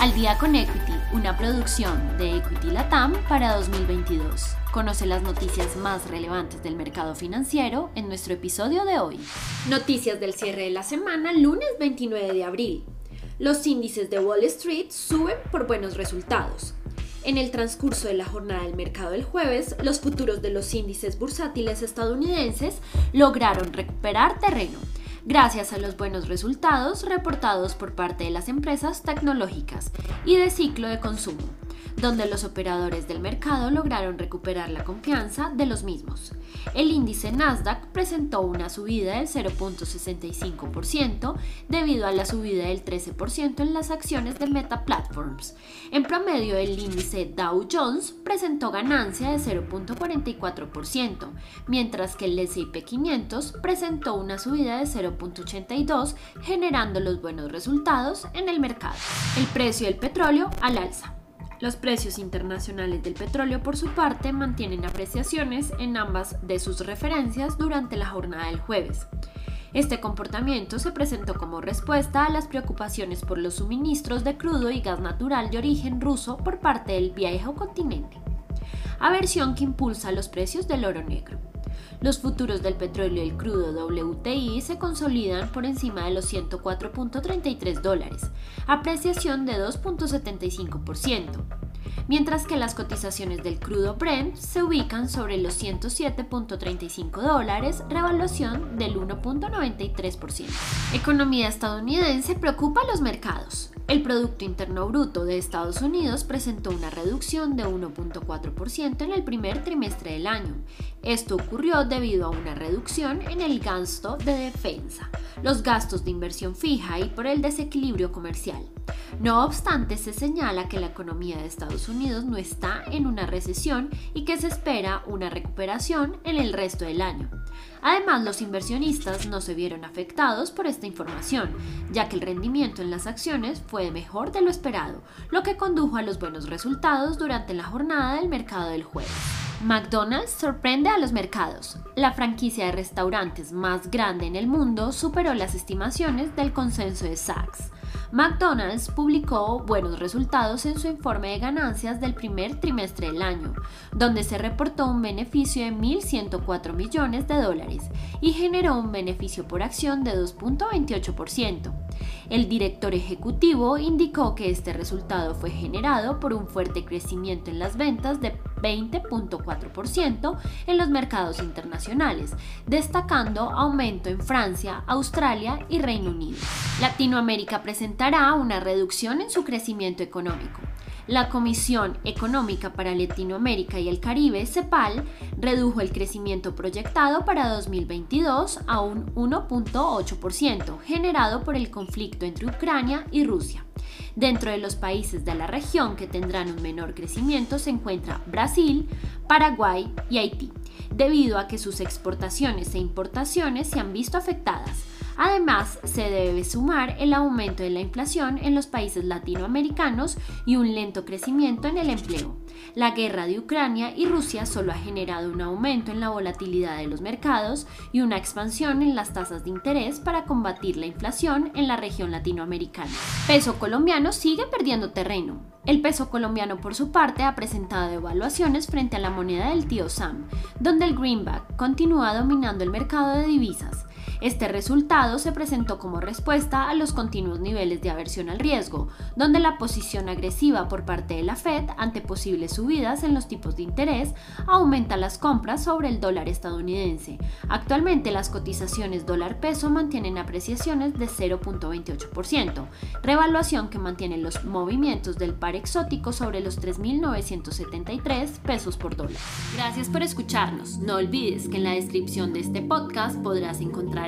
Al día con Equity, una producción de Equity Latam para 2022. Conoce las noticias más relevantes del mercado financiero en nuestro episodio de hoy. Noticias del cierre de la semana, lunes 29 de abril. Los índices de Wall Street suben por buenos resultados. En el transcurso de la jornada del mercado del jueves, los futuros de los índices bursátiles estadounidenses lograron recuperar terreno gracias a los buenos resultados reportados por parte de las empresas tecnológicas y de ciclo de consumo donde los operadores del mercado lograron recuperar la confianza de los mismos. El índice Nasdaq presentó una subida del 0.65% debido a la subida del 13% en las acciones de Meta Platforms. En promedio, el índice Dow Jones presentó ganancia de 0.44%, mientras que el S&P 500 presentó una subida de 0.82%, generando los buenos resultados en el mercado. El precio del petróleo al alza. Los precios internacionales del petróleo, por su parte, mantienen apreciaciones en ambas de sus referencias durante la jornada del jueves. Este comportamiento se presentó como respuesta a las preocupaciones por los suministros de crudo y gas natural de origen ruso por parte del viejo continente, aversión que impulsa los precios del oro negro. Los futuros del petróleo y el crudo WTI se consolidan por encima de los 104.33 dólares, apreciación de 2.75%, mientras que las cotizaciones del crudo Brent se ubican sobre los 107.35 dólares, revaluación del 1.93%. Economía estadounidense preocupa a los mercados. El Producto Interno Bruto de Estados Unidos presentó una reducción de 1.4% en el primer trimestre del año. Esto ocurrió debido a una reducción en el gasto de defensa, los gastos de inversión fija y por el desequilibrio comercial. No obstante, se señala que la economía de Estados Unidos no está en una recesión y que se espera una recuperación en el resto del año. Además, los inversionistas no se vieron afectados por esta información, ya que el rendimiento en las acciones fue mejor de lo esperado, lo que condujo a los buenos resultados durante la jornada del mercado del jueves. McDonald's sorprende a los mercados. La franquicia de restaurantes más grande en el mundo superó las estimaciones del consenso de Sachs. McDonald's publicó buenos resultados en su informe de ganancias del primer trimestre del año, donde se reportó un beneficio de 1.104 millones de dólares y generó un beneficio por acción de 2.28%. El director ejecutivo indicó que este resultado fue generado por un fuerte crecimiento en las ventas de 20.4% en los mercados internacionales, destacando aumento en Francia, Australia y Reino Unido. Latinoamérica presentará una reducción en su crecimiento económico. La Comisión Económica para Latinoamérica y el Caribe, CEPAL, redujo el crecimiento proyectado para 2022 a un 1.8%, generado por el conflicto entre Ucrania y Rusia. Dentro de los países de la región que tendrán un menor crecimiento se encuentra Brasil, Paraguay y Haití, debido a que sus exportaciones e importaciones se han visto afectadas Además, se debe sumar el aumento de la inflación en los países latinoamericanos y un lento crecimiento en el empleo. La guerra de Ucrania y Rusia solo ha generado un aumento en la volatilidad de los mercados y una expansión en las tasas de interés para combatir la inflación en la región latinoamericana. Peso colombiano sigue perdiendo terreno. El peso colombiano, por su parte, ha presentado evaluaciones frente a la moneda del tío Sam, donde el greenback continúa dominando el mercado de divisas. Este resultado se presentó como respuesta a los continuos niveles de aversión al riesgo, donde la posición agresiva por parte de la Fed ante posibles subidas en los tipos de interés aumenta las compras sobre el dólar estadounidense. Actualmente las cotizaciones dólar peso mantienen apreciaciones de 0.28%, revaluación que mantiene los movimientos del par exótico sobre los 3.973 pesos por dólar. Gracias por escucharnos. No olvides que en la descripción de este podcast podrás encontrar